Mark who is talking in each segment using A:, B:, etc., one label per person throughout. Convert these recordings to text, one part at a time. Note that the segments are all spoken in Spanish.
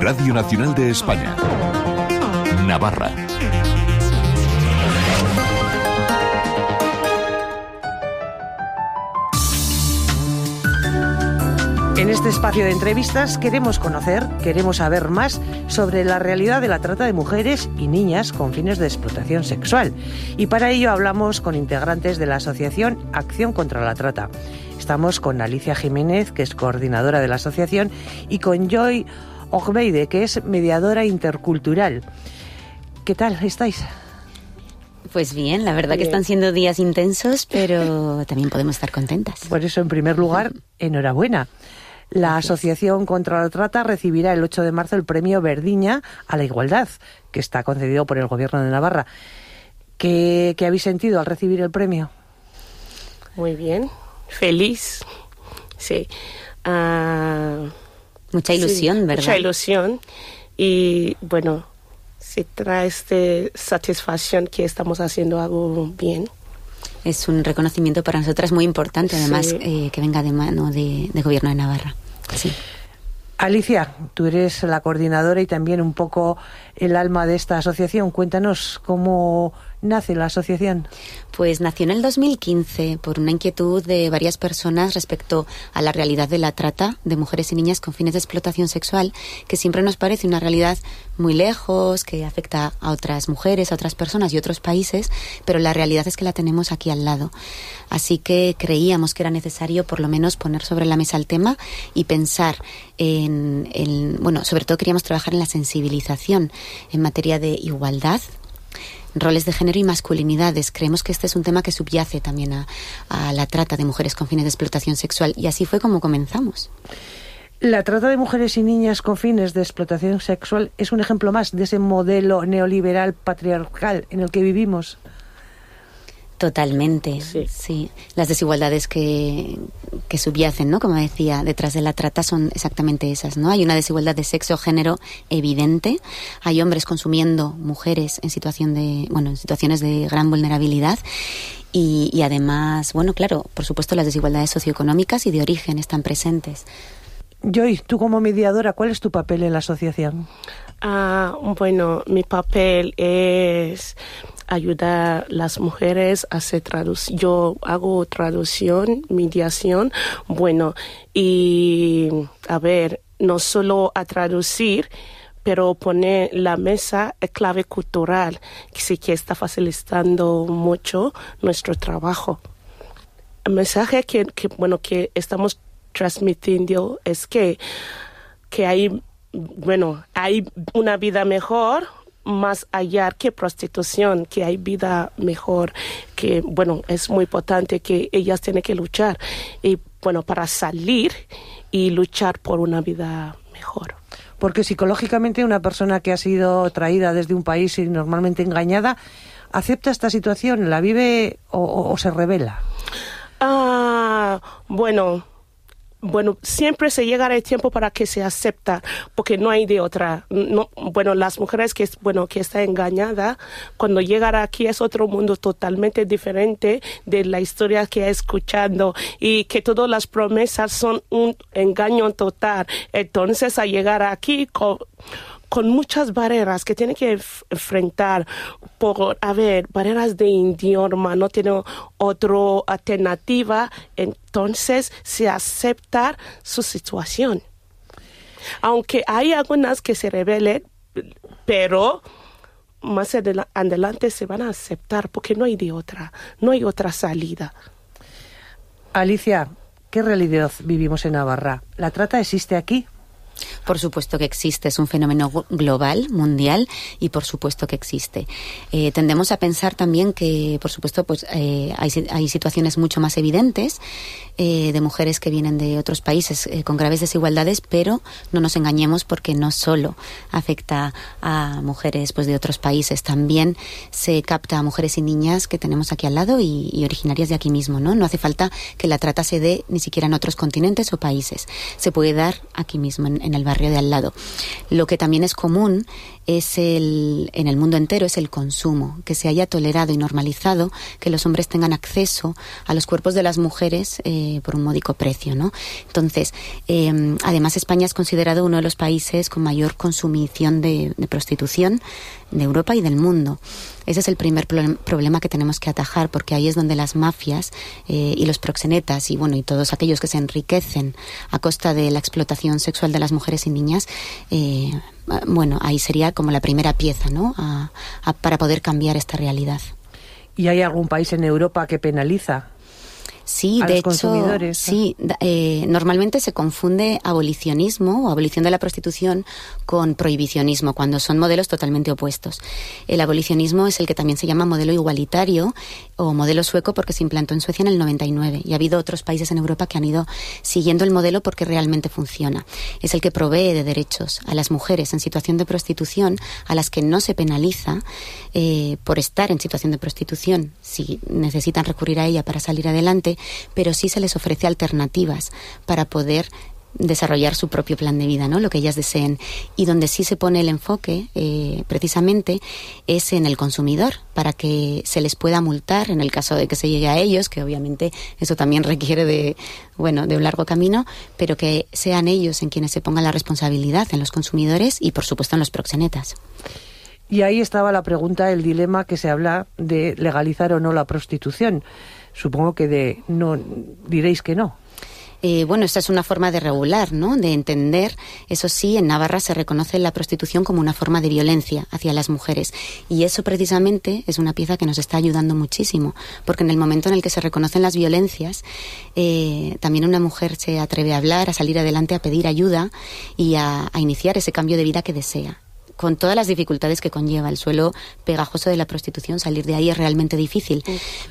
A: Radio Nacional de España. Navarra.
B: En este espacio de entrevistas queremos conocer, queremos saber más sobre la realidad de la trata de mujeres y niñas con fines de explotación sexual. Y para ello hablamos con integrantes de la Asociación Acción contra la Trata. Estamos con Alicia Jiménez, que es coordinadora de la asociación, y con Joy Ogbeide, que es mediadora intercultural. ¿Qué tal estáis?
C: Pues bien, la verdad que están siendo días intensos, pero también podemos estar contentas.
B: Por eso, en primer lugar, enhorabuena. La Asociación contra la Trata recibirá el 8 de marzo el premio Verdiña a la Igualdad, que está concedido por el Gobierno de Navarra. ¿Qué, qué habéis sentido al recibir el premio?
D: Muy bien, feliz. Sí. Ah,
C: mucha ilusión,
D: sí,
C: ¿verdad?
D: Mucha ilusión. Y bueno, se trae este satisfacción que estamos haciendo algo bien.
C: Es un reconocimiento para nosotras muy importante, además,
D: Sí.
C: eh, que venga de mano de, de Gobierno de Navarra. Sí.
B: Alicia, tú eres la coordinadora y también un poco el alma de esta asociación. Cuéntanos cómo nace la asociación.
C: Pues nació en el 2015 por una inquietud de varias personas respecto a la realidad de la trata de mujeres y niñas con fines de explotación sexual, que siempre nos parece una realidad muy lejos, que afecta a otras mujeres, a otras personas y otros países, pero la realidad es que la tenemos aquí al lado. Así que creíamos que era necesario por lo menos poner sobre la mesa el tema y pensar en, en bueno, sobre todo queríamos trabajar en la sensibilización en materia de igualdad roles de género y masculinidades. Creemos que este es un tema que subyace también a, a, la trata de mujeres con fines de explotación sexual y así fue como comenzamos.
B: La trata de mujeres y niñas con fines de explotación sexual es un ejemplo más de ese modelo neoliberal patriarcal en el que vivimos.
C: Totalmente, sí. sí. Las desigualdades que, que, subyacen, ¿no? Como decía, detrás de la trata son exactamente esas, ¿no? Hay una desigualdad de sexo género evidente. Hay hombres consumiendo mujeres en situación de, bueno, en situaciones de gran vulnerabilidad. Y, y además, bueno, claro, por supuesto, las desigualdades socioeconómicas y de origen están presentes.
B: Joy, tú como mediadora, ¿cuál es tu papel en la asociación?
D: Ah, bueno, mi papel es ayudar a las mujeres a hacer traducción. Yo hago traducción, mediación, bueno, y a ver, no solo a traducir, pero poner la mesa es clave cultural, que sí que está facilitando mucho nuestro trabajo. El mensaje que, que bueno, que estamos transmitiendo es que, que hay, bueno, hay una vida mejor más allá que prostitución, que hay vida mejor, que bueno, es muy importante que ellas tienen que luchar y bueno, para salir y luchar por una vida mejor.
B: Porque psicológicamente una persona que ha sido traída desde un país y normalmente engañada, ¿acepta esta situación? ¿La vive o, o, o se revela?
D: Ah, bueno, bueno, siempre se llegará el tiempo para que se acepta, porque no hay de otra. No, bueno, las mujeres que, bueno, que está engañada, cuando llegará aquí es otro mundo totalmente diferente de la historia que ha escuchando y que todas las promesas son un engaño total. Entonces, a llegar aquí con, con muchas barreras que tiene que enfrentar por, a ver, barreras de idioma, no tiene otra alternativa, entonces se acepta su situación. Aunque hay algunas que se rebelen, pero más adelante se van a aceptar porque no hay de otra, no hay otra salida.
B: Alicia, ¿qué realidad vivimos en Navarra? ¿La trata existe aquí?
C: Por supuesto que existe, es un fenómeno global, mundial, y por supuesto que existe. Eh, tendemos a pensar también que, por supuesto, pues eh, hay, situaciones mucho más evidentes eh, de mujeres que vienen de otros países con graves desigualdades, pero no nos engañemos porque no solo afecta a mujeres pues, de otros países, también se capta a mujeres y niñas que tenemos aquí al lado y, originarias de aquí mismo. ¿no? no hace falta que la trata se dé ni siquiera en otros continentes o países, se puede dar aquí mismo, en el barrio de al lado. Lo que también es común es el, en el mundo entero es el consumo, que se haya tolerado y normalizado que los hombres tengan acceso a los cuerpos de las mujeres eh, por un módico precio, ¿no? Entonces, eh, además España es considerado uno de los países con mayor consumición de, de prostitución de Europa y del mundo. Ese es el primer problema que tenemos que atajar, porque ahí es donde las mafias eh, y los proxenetas y bueno y todos aquellos que se enriquecen a costa de la explotación sexual de las mujeres y niñas eh, bueno, ahí sería como la primera pieza, ¿no? para poder cambiar esta realidad.
B: ¿Y hay algún país en Europa que penaliza
C: Sí, de hecho, sí, eh, normalmente se confunde abolicionismo o abolición de la prostitución con prohibicionismo, cuando son modelos totalmente opuestos. El abolicionismo es el que también se llama modelo igualitario o modelo sueco porque se implantó en Suecia en el 99 y ha habido otros países en Europa que han ido siguiendo el modelo porque realmente funciona. Es el que provee de derechos a las mujeres en situación de prostitución a las que no se penaliza eh, por estar en situación de prostitución si necesitan recurrir a ella para salir adelante pero sí se les ofrece alternativas para poder desarrollar su propio plan de vida, ¿no? Lo que ellas deseen. Y donde sí se pone el enfoque, eh, precisamente, es en el consumidor, para que se les pueda multar en el caso de que se llegue a ellos, que obviamente eso también requiere de, bueno, de un largo camino, pero que sean ellos en quienes se ponga la responsabilidad, en los consumidores y, por supuesto, en los proxenetas.
B: Y ahí estaba la pregunta, el dilema que se habla de legalizar o no la prostitución supongo que de no diréis que no.
C: Eh, bueno, esta es una forma de regular, ¿no? De entender. Eso sí, en Navarra se reconoce la prostitución como una forma de violencia hacia las mujeres. Y eso precisamente es una pieza que nos está ayudando muchísimo. Porque en el momento en el que se reconocen las violencias, eh, también una mujer se atreve a hablar, a salir adelante, a pedir ayuda y a iniciar ese cambio de vida que desea con todas las dificultades que conlleva el suelo pegajoso de la prostitución, salir de ahí es realmente difícil,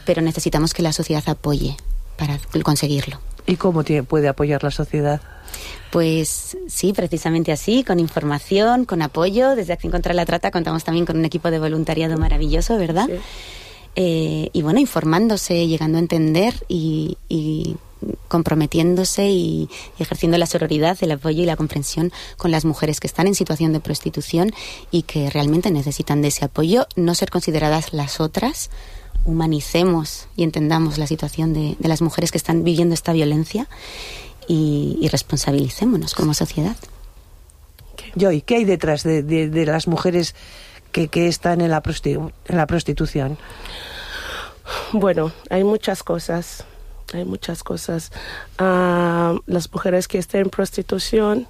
C: pero necesitamos que la sociedad apoye para conseguirlo.
B: ¿Y cómo puede apoyar la sociedad?
C: Pues sí, precisamente así, con información, con apoyo. Desde Acción contra la Trata contamos también con un equipo de voluntariado maravilloso, ¿verdad? Eh, y bueno, informándose, llegando a entender y comprometiéndose y, ejerciendo la sororidad, el apoyo y la comprensión con las mujeres que están en situación de prostitución y que realmente necesitan de ese apoyo, no ser consideradas las otras, humanicemos y entendamos la situación de, las mujeres que están viviendo esta violencia y, responsabilicémonos como sociedad.
B: Joy, ¿qué hay detrás de, las mujeres que, están en la, en la prostitución?
D: Bueno, hay muchas cosas hay muchas cosas. Ah, las mujeres que estén en prostitución,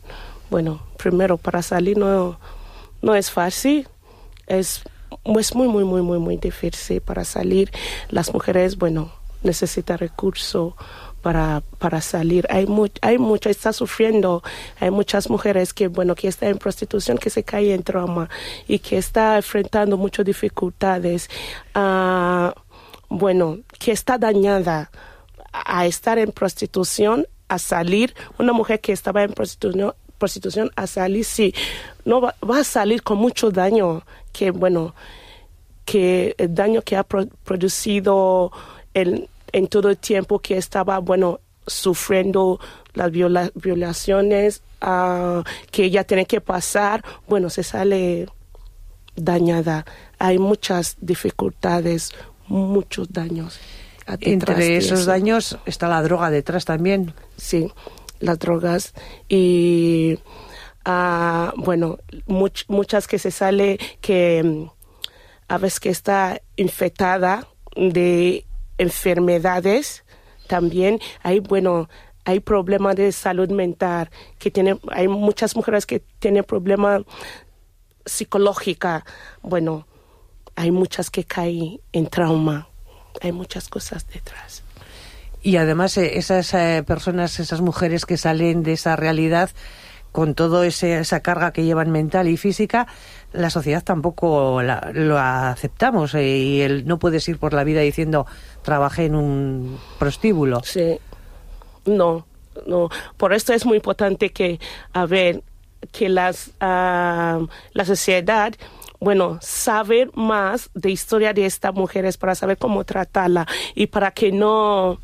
D: bueno, primero para salir no, no es fácil, es, es muy, muy, muy, muy, muy difícil para salir. Las mujeres, bueno, necesitan recursos para, para salir. Hay, hay mucho, está sufriendo, hay muchas mujeres que, bueno, que están en prostitución, que se caen en trauma y que está enfrentando muchas dificultades. Ah, bueno, que está dañada a estar en prostitución, a salir, una mujer que estaba en prostitución, prostitución a salir, sí, no va, a salir con mucho daño, que bueno, que el daño que ha producido en todo el tiempo que estaba, bueno, sufriendo las violaciones uh, que ella tiene que pasar, bueno, se sale dañada. Hay muchas dificultades, muchos daños.
B: Entre esos daños está la droga detrás también.
D: Sí, las drogas. Y ah, bueno, muchas que se sale que mm, a veces que está infectada de enfermedades también. Hay bueno hay problemas de salud mental que tiene hay muchas mujeres que tienen problemas psicológica. Bueno hay muchas que caen en trauma hay muchas cosas detrás.
B: Y además eh, esas eh, personas, esas mujeres que salen de esa realidad con toda esa carga que llevan mental y física, la sociedad tampoco la, lo aceptamos eh, y él no puedes ir por la vida diciendo trabajé en un prostíbulo.
D: Sí, no, no. Por esto es muy importante que, a ver, que las, ah, la sociedad bueno, saber más de historia de estas mujeres para saber cómo tratarla y para que no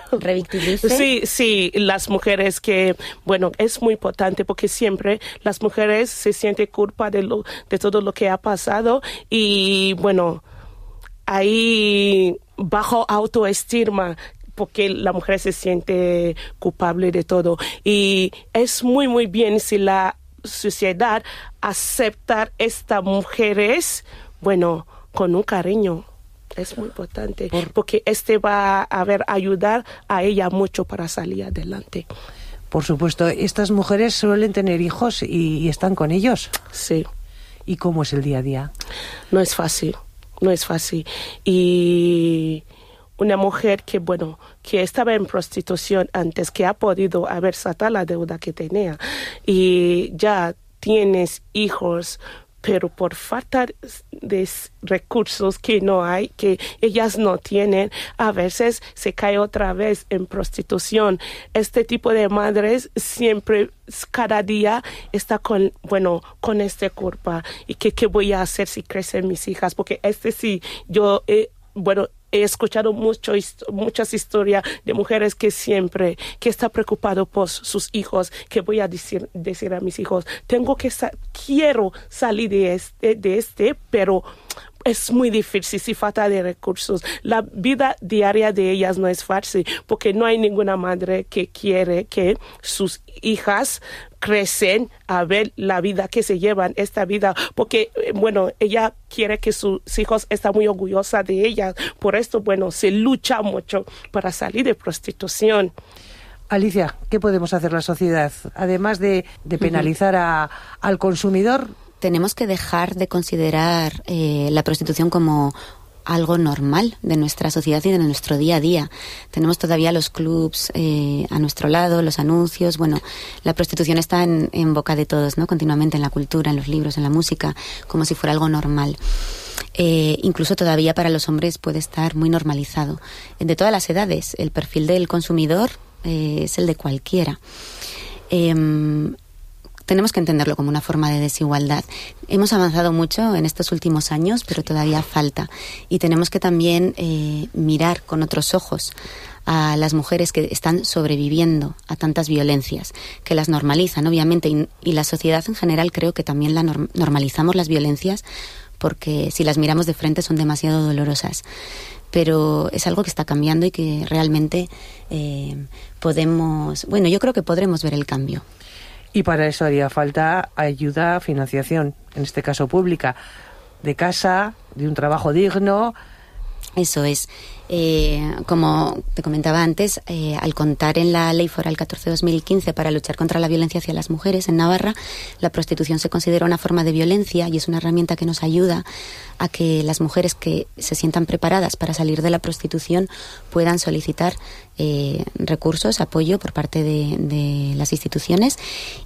C: Revictimice.
D: Sí, sí, las mujeres que, bueno, es muy importante porque siempre las mujeres se sienten culpa de, lo, de todo lo que ha pasado y, bueno, ahí bajo autoestima porque la mujer se siente culpable de todo. Y es muy, muy bien si la sociedad aceptar estas mujeres, bueno, con un cariño. Es muy importante porque este va a ver ayudar a ella mucho para salir adelante.
B: Por supuesto, estas mujeres suelen tener hijos y, y están con ellos.
D: Sí.
B: ¿Y cómo es el día a día?
D: No es fácil, no es fácil. Y una mujer que, bueno, que estaba en prostitución antes, que ha podido haber sacado la deuda que tenía y ya tienes hijos, pero por falta de recursos que no hay, que ellas no tienen, a veces se cae otra vez en prostitución. Este tipo de madres siempre, cada día, está con, bueno, con este culpa. ¿Y qué, qué voy a hacer si crecen mis hijas? Porque este sí, yo, eh, bueno, he escuchado mucho, muchas historias de mujeres que siempre, que está preocupado por sus hijos, que voy a decir, decir a mis hijos, tengo que, quiero salir de este, de este, pero es muy difícil si falta de recursos. La vida diaria de ellas no es fácil porque no hay ninguna madre que quiere que sus hijas crecen a ver la vida que se llevan, esta vida, porque, eh, bueno, ella quiere que sus hijos estén muy orgullosa de ella. Por esto, bueno, se lucha mucho para salir de prostitución.
B: Alicia, ¿qué podemos hacer la sociedad? Además de, penalizar al consumidor.
C: Tenemos que dejar de considerar eh, la prostitución como algo normal de nuestra sociedad y de nuestro día a día. Tenemos todavía los clubs eh, a nuestro lado, los anuncios. Bueno, la prostitución está en, boca de todos, ¿no? Continuamente en la cultura, en los libros, en la música, como si fuera algo normal. Eh, incluso todavía para los hombres puede estar muy normalizado. De todas las edades, el perfil del consumidor es el de cualquiera. Em, tenemos que entenderlo como una forma de desigualdad. Hemos avanzado mucho en estos últimos años, pero todavía falta. Y tenemos que también eh, mirar con otros ojos a las mujeres que están sobreviviendo a tantas violencias, que las normalizan, obviamente, y, la sociedad en general creo que también la normalizamos las violencias porque si las miramos de frente son demasiado dolorosas. Pero es algo que está cambiando y que realmente eh, podemos, bueno, yo creo que podremos ver el cambio.
B: Y para eso haría falta ayuda, financiación, en este caso pública, de casa, de un trabajo digno.
C: Eso es. Eh, como te comentaba antes, eh, al contar en la Ley Foral 14-2015 para luchar contra la violencia hacia las mujeres en Navarra, la prostitución se considera una forma de violencia y es una herramienta que nos ayuda a que las mujeres que se sientan preparadas para salir de la prostitución puedan solicitar eh, recursos, apoyo por parte de, las instituciones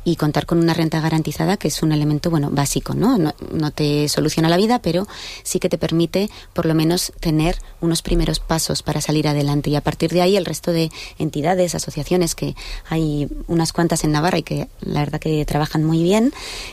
C: y contar con una renta garantizada que es un elemento bueno básico, ¿no? ¿no? No te soluciona la vida, pero sí que te permite por lo menos tener unos primeros pasos para salir adelante y a partir de ahí el resto de entidades, asociaciones que hay unas cuantas en Navarra y que la verdad que trabajan muy bien,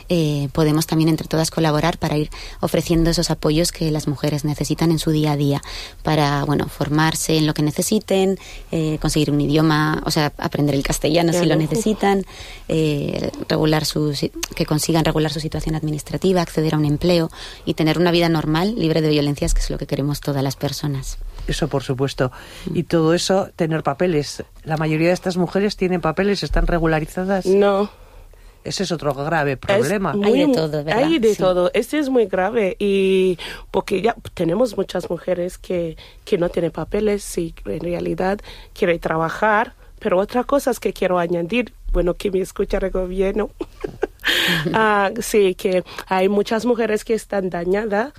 C: eh, podemos también entre todas colaborar para ir ofreciendo esos apoyos que las mujeres necesitan en su día a día para, bueno, formarse en lo que necesiten, eh, conseguir un idioma, o sea, aprender el castellano si lo necesitan, eh, regular su, que consigan regular su situación administrativa, acceder a un empleo y tener una vida normal, libre de violencias, que es lo que queremos todas las personas.
B: Eso, por supuesto. Y todo eso, tener papeles. La mayoría de estas mujeres tienen papeles, están regularizadas.
D: No.
B: Ese es otro grave problema.
C: hay de todo, ¿verdad?
D: Hay de todo. Este es muy grave y porque ya tenemos muchas mujeres que, que no tienen papeles y en realidad quieren trabajar. Pero otra cosa es que quiero añadir, bueno, que me escucha el gobierno, ah, sí, que hay muchas mujeres que están dañadas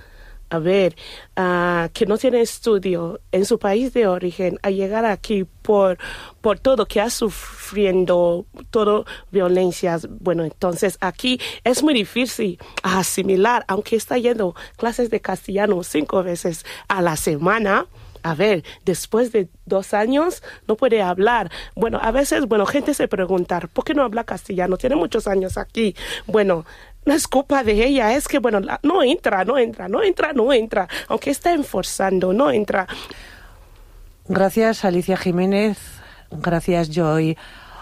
D: a ver, uh, que no tiene estudio en su país de origen, a llegar aquí por, por todo que ha sufriendo, todo violencias. Bueno, entonces aquí es muy difícil asimilar, aunque está yendo clases de castellano cinco veces a la semana. A ver, después de dos años no puede hablar. Bueno, a veces, bueno, gente se pregunta, ¿por qué no habla castellano? Tiene muchos años aquí. Bueno, no es culpa de ella, es que, bueno, no entra, no entra, no entra, no entra, aunque está enforzando, no entra.
B: Gracias Alicia Jiménez, gracias Joy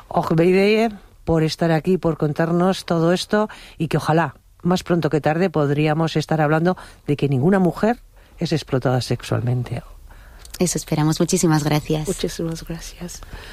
B: Ogbeide por estar aquí, por contarnos todo esto y que ojalá más pronto que tarde podríamos estar hablando de que ninguna mujer es explotada sexualmente.
C: Eso esperamos. Muchísimas gracias.
D: Muchísimas gracias.